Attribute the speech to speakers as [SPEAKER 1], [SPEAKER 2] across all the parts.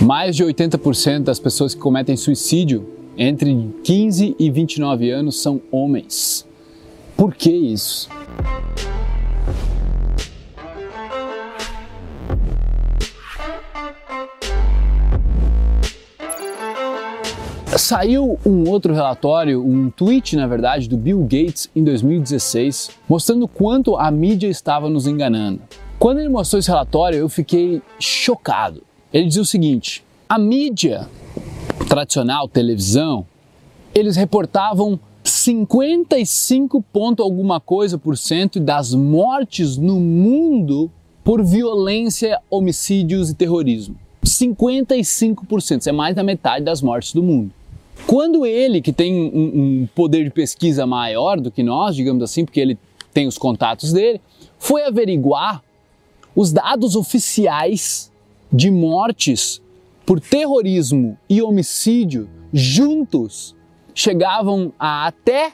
[SPEAKER 1] Mais de 80% das pessoas que cometem suicídio entre 15 e 29 anos são homens. Por que isso? Saiu um outro relatório, um tweet, na verdade, do Bill Gates em 2016, mostrando quanto a mídia estava nos enganando. Quando ele mostrou esse relatório, eu fiquei chocado. Ele dizia o seguinte: a mídia tradicional, televisão, eles reportavam 55 ponto alguma coisa por cento das mortes no mundo por violência, homicídios e terrorismo. 55%, isso é mais da metade das mortes do mundo. Quando ele, que tem um, um, poder de pesquisa maior do que nós, digamos assim, porque ele tem os contatos dele, foi averiguar os dados oficiais de mortes por terrorismo e homicídio juntos chegavam a até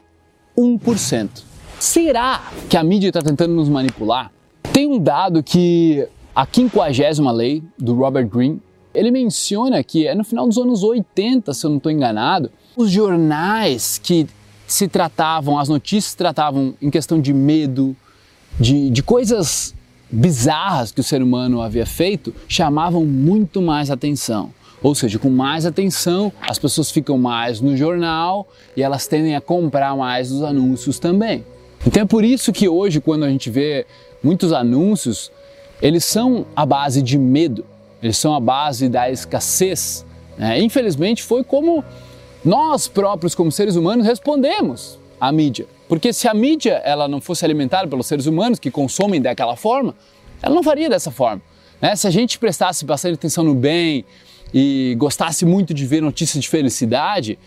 [SPEAKER 1] 1%. Será que a mídia está tentando nos manipular? Tem um dado que a 50 lei do Robert Greene ele menciona que é no final dos anos 80, se eu não estou enganado, os jornais que se tratavam, as notícias tratavam em questão de medo, de, de coisas bizarras que o ser humano havia feito, chamavam muito mais atenção. Ou seja, com mais atenção, as pessoas ficam mais no jornal e elas tendem a comprar mais os anúncios também. Então é por isso que hoje, quando a gente vê muitos anúncios, eles são a base de medo eles são a base da escassez. Né? Infelizmente, foi como nós próprios, como seres humanos, respondemos à mídia. Porque se a mídia ela não fosse alimentada pelos seres humanos que consomem daquela forma, ela não faria dessa forma. Né? Se a gente prestasse bastante atenção no bem e gostasse muito de ver notícias de felicidade,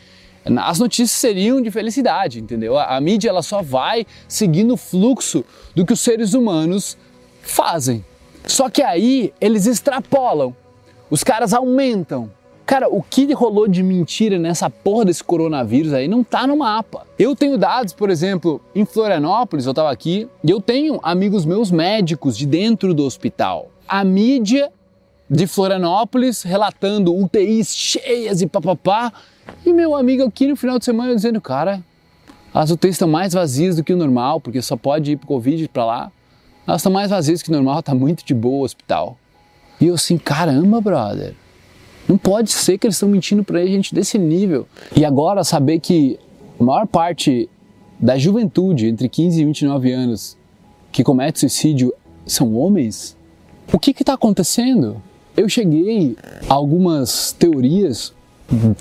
[SPEAKER 1] as notícias seriam de felicidade, entendeu? A, a mídia ela só vai seguindo o fluxo do que os seres humanos fazem. Só que aí eles extrapolam, os caras aumentam. Cara, o que rolou de mentira nessa porra desse coronavírus aí não tá no mapa. Eu tenho dados, por exemplo, em Florianópolis, eu tava aqui, e eu tenho amigos meus médicos de dentro do hospital. A mídia de Florianópolis relatando UTIs cheias e papapá, e meu amigo aqui no final de semana dizendo, cara, as UTIs estão mais vazias do que o normal, porque só pode ir pro Covid para lá. Elas estão mais vazias que normal, tá muito de boa o hospital. E eu assim, caramba, brother. Não pode ser que eles estão mentindo pra gente desse nível. E agora saber que a maior parte da juventude entre 15 e 29 anos que comete suicídio são homens? O que está acontecendo? Eu cheguei a algumas teorias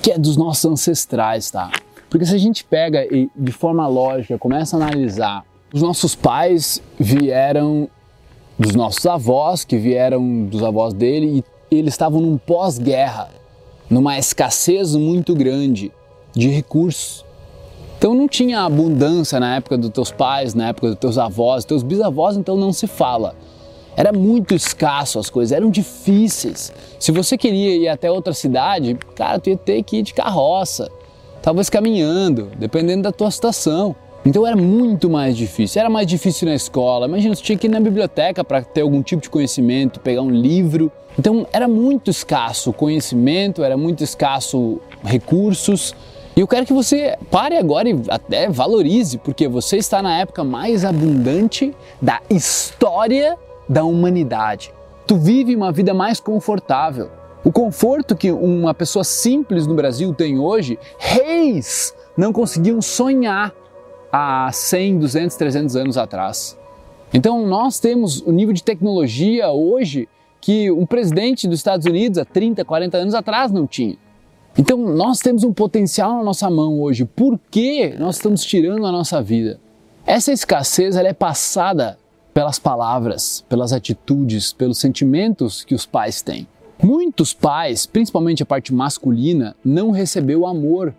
[SPEAKER 1] que é dos nossos ancestrais, tá? Porque se a gente pega e de forma lógica começa a analisar os nossos pais vieram dos nossos avós, que vieram dos avós dele, e eles estavam num pós-guerra, numa escassez muito grande de recursos. Então não tinha abundância na época dos teus pais, na época dos teus avós, teus bisavós, então não se fala. Era muito escasso as coisas, eram difíceis. Se você queria ir até outra cidade, cara, tu ia ter que ir de carroça, talvez caminhando, dependendo da tua situação. Então era muito mais difícil. Era mais difícil na escola. Imagina, você tinha que ir na biblioteca para ter algum tipo de conhecimento, pegar um livro. Então era muito escasso conhecimento, era muito escasso recursos. E eu quero que você pare agora e até valorize, porque você está na época mais abundante da história da humanidade. Tu vive uma vida mais confortável. O conforto que uma pessoa simples no Brasil tem hoje, reis não conseguiam sonhar há 100, 200, 300 anos atrás. Então nós temos o nível de tecnologia hoje que um presidente dos Estados Unidos há 30, 40 anos atrás não tinha. Então nós temos um potencial na nossa mão hoje. Por que nós estamos tirando a nossa vida? Essa escassez ela é passada pelas palavras, pelas atitudes, pelos sentimentos que os pais têm. Muitos pais, principalmente a parte masculina, não recebeu amor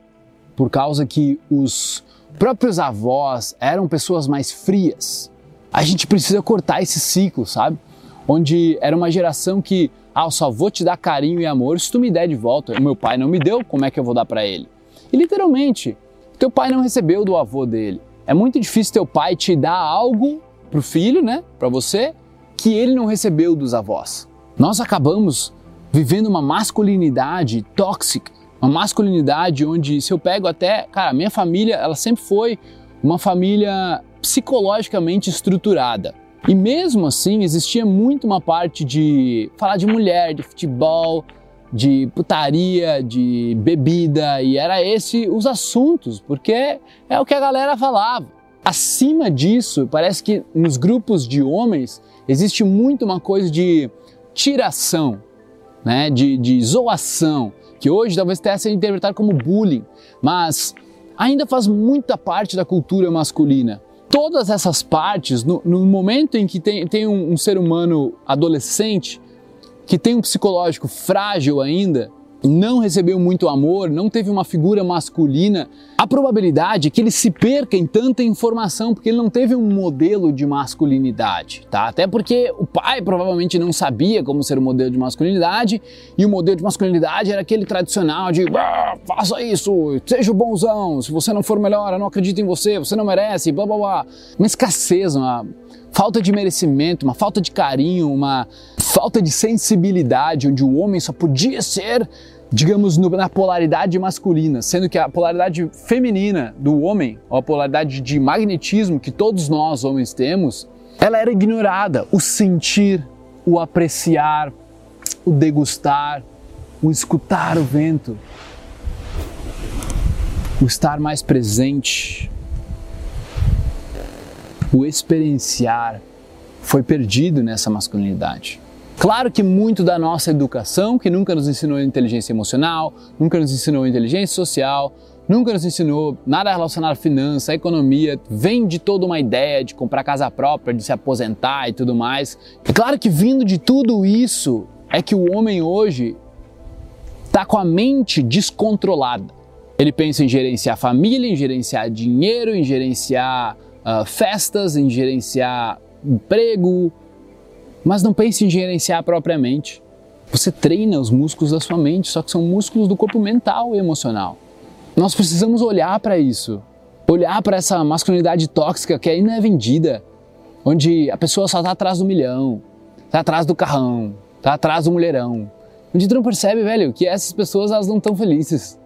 [SPEAKER 1] por causa que os próprios avós eram pessoas mais frias. A gente precisa cortar esse ciclo, sabe? Onde era uma geração que, ah, eu só vou te dar carinho e amor se tu me der de volta. O meu pai não me deu, como é que eu vou dar para ele? E literalmente, teu pai não recebeu do avô dele. É muito difícil teu pai te dar algo pro filho, né, para você, que ele não recebeu dos avós. Nós acabamos vivendo uma masculinidade tóxica, uma masculinidade onde se eu pego até, cara, minha família, ela sempre foi uma família psicologicamente estruturada. E mesmo assim, existia muito uma parte de falar de mulher, de futebol, de putaria, de bebida, e era esse os assuntos, porque é o que a galera falava. Acima disso, parece que nos grupos de homens existe muito uma coisa de tiração, né? de, de zoação, que hoje talvez tenha sido interpretado como bullying, mas ainda faz muita parte da cultura masculina. Todas essas partes, no, no momento em que tem, tem um, um ser humano adolescente, que tem um psicológico frágil ainda, não recebeu muito amor, não teve uma figura masculina, a probabilidade é que ele se perca em tanta informação porque ele não teve um modelo de masculinidade, tá? Até porque o pai provavelmente não sabia como ser um modelo de masculinidade e o modelo de masculinidade era aquele tradicional de ah, faça isso, seja o bonzão, se você não for melhor, eu não acredito em você, você não merece, blá blá blá. Uma escassez, uma falta de merecimento, uma falta de carinho, uma falta de sensibilidade, onde o homem só podia ser, digamos, na polaridade masculina, sendo que a polaridade feminina do homem, ou a polaridade de magnetismo que todos nós homens temos, ela era ignorada. O sentir, o apreciar, o degustar, o escutar o vento, o estar mais presente, o experienciar foi perdido nessa masculinidade. Claro que muito da nossa educação, que nunca nos ensinou inteligência emocional, nunca nos ensinou inteligência social, nunca nos ensinou nada relacionado à finança, à economia, vem de toda uma ideia de comprar casa própria, de se aposentar e tudo mais. E claro que vindo de tudo isso é que o homem hoje está com a mente descontrolada. Ele pensa em gerenciar família, em gerenciar dinheiro, em gerenciar uh, festas, em gerenciar emprego, mas não pense em gerenciar propriamente. Você treina os músculos da sua mente, só que são músculos do corpo mental e emocional. Nós precisamos olhar para isso, olhar para essa masculinidade tóxica que ainda é vendida, onde a pessoa só está atrás do milhão, está atrás do carrão, está atrás do mulherão. Onde tu não percebe, velho, que essas pessoas elas não estão felizes.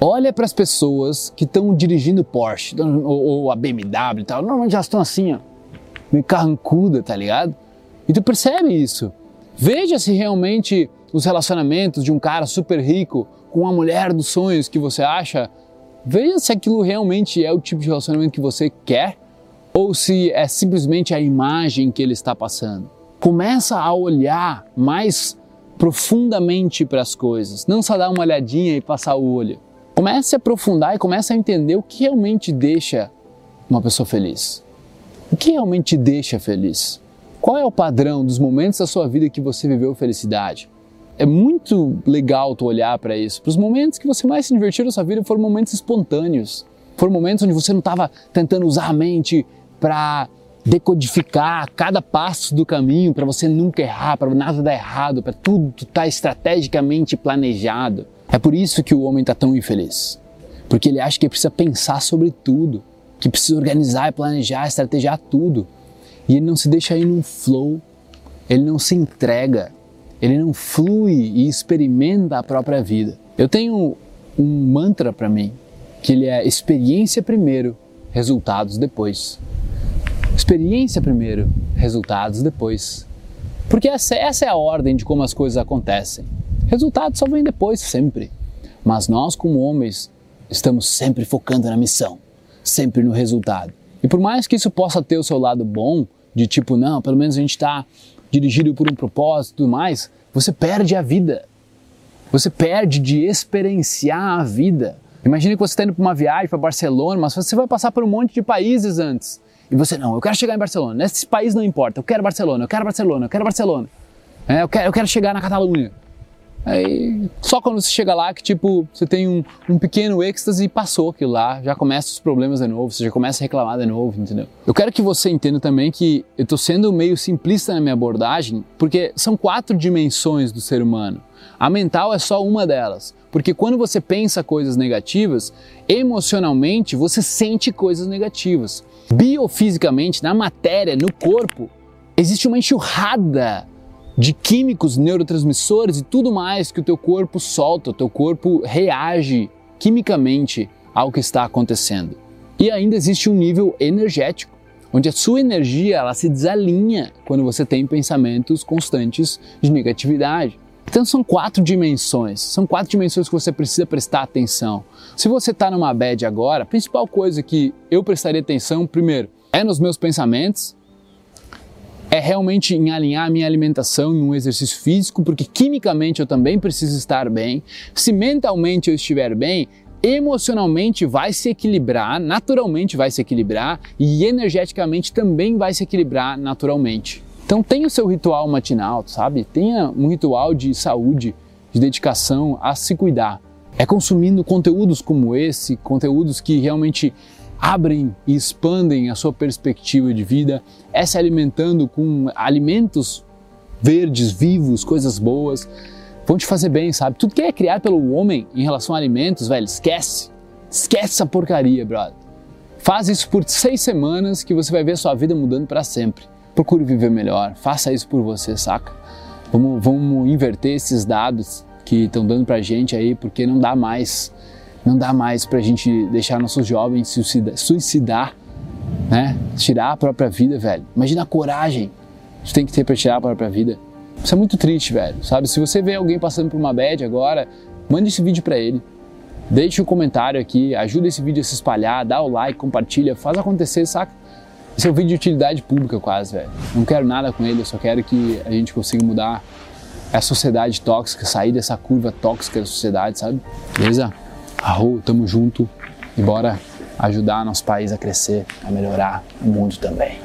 [SPEAKER 1] Olha para as pessoas que estão dirigindo Porsche ou, ou, a BMW e tal. Normalmente já estão assim, ó, meio carrancuda, tá ligado? E tu percebe isso. Veja se realmente os relacionamentos de um cara super rico com uma mulher dos sonhos que você acha, veja se aquilo realmente é o tipo de relacionamento que você quer ou se é simplesmente a imagem que ele está passando. Começa a olhar mais profundamente para as coisas, não só dar uma olhadinha e passar o olho. Comece a aprofundar e comece a entender o que realmente deixa uma pessoa feliz. O que realmente deixa feliz? Qual é o padrão dos momentos da sua vida que você viveu felicidade? É muito legal tu olhar para isso. Para os momentos que você mais se divertiu na sua vida foram momentos espontâneos. Foram momentos onde você não estava tentando usar a mente para decodificar cada passo do caminho, para você nunca errar, para nada dar errado, para tudo estar tá estrategicamente planejado. É por isso que o homem está tão infeliz. Porque ele acha que precisa pensar sobre tudo, que precisa organizar, planejar, estrategiar tudo. E ele não se deixa ir num flow, ele não se entrega, ele não flui e experimenta a própria vida. Eu tenho um mantra para mim, que ele é experiência primeiro, resultados depois. Experiência primeiro, resultados depois. Porque essa, essa é a ordem de como as coisas acontecem. Resultados só vêm depois, sempre. Mas nós, como homens, estamos sempre focando na missão, sempre no resultado. E por mais que isso possa ter o seu lado bom, de tipo, não, pelo menos a gente está dirigido por um propósito e tudo mais, você perde a vida. Você perde de experienciar a vida. Imagine que você está indo para uma viagem para Barcelona, mas você vai passar por um monte de países antes. E você, não, eu quero chegar em Barcelona. Nesse país não importa, eu quero Barcelona, eu quero Barcelona, eu quero Barcelona. É, eu, quero, eu quero chegar na Catalunha. Aí, só quando você chega lá que, tipo, você tem um, um pequeno êxtase e passou aquilo lá, já começa os problemas de novo, você já começa a reclamar de novo, entendeu? Eu quero que você entenda também que eu tô sendo meio simplista na minha abordagem, porque são quatro dimensões do ser humano. A mental é só uma delas, porque quando você pensa coisas negativas, emocionalmente você sente coisas negativas. Biofisicamente, na matéria, no corpo, existe uma enxurrada de químicos, neurotransmissores e tudo mais que o teu corpo solta, o teu corpo reage quimicamente ao que está acontecendo. E ainda existe um nível energético, onde a sua energia ela se desalinha quando você tem pensamentos constantes de negatividade. Então são quatro dimensões, são quatro dimensões que você precisa prestar atenção. Se você está numa bad agora, a principal coisa que eu prestaria atenção, primeiro, é nos meus pensamentos, é realmente em alinhar a minha alimentação em um exercício físico, porque quimicamente eu também preciso estar bem. Se mentalmente eu estiver bem, emocionalmente vai se equilibrar, naturalmente vai se equilibrar e energeticamente também vai se equilibrar naturalmente. Então tenha o seu ritual matinal, sabe? Tenha um ritual de saúde, de dedicação a se cuidar. É consumindo conteúdos como esse, conteúdos que realmente abrem e expandem a sua perspectiva de vida, é se alimentando com alimentos verdes, vivos, coisas boas, vão te fazer bem, sabe? Tudo que é criado pelo homem em relação a alimentos, velho, esquece. Esquece essa porcaria, brother. Faz isso por seis semanas que você vai ver sua vida mudando para sempre. Procure viver melhor, faça isso por você, saca? Vamos, vamos inverter esses dados que estão dando pra gente aí, porque não dá mais não dá mais para a gente deixar nossos jovens suicidar, suicidar, né? Tirar a própria vida, velho. Imagina a coragem que tem que ter para tirar a própria vida. Isso é muito triste, velho. Sabe? Se você vê alguém passando por uma bad agora, mande esse vídeo para ele. Deixe um comentário aqui, ajuda esse vídeo a se espalhar, dá o like, compartilha, faz acontecer, saca? Esse é um vídeo de utilidade pública quase, velho. Não quero nada com ele, eu só quero que a gente consiga mudar a sociedade tóxica, sair dessa curva tóxica da sociedade, sabe? Beleza? Arro, tamo junto e bora ajudar nosso país a crescer, a melhorar o mundo também.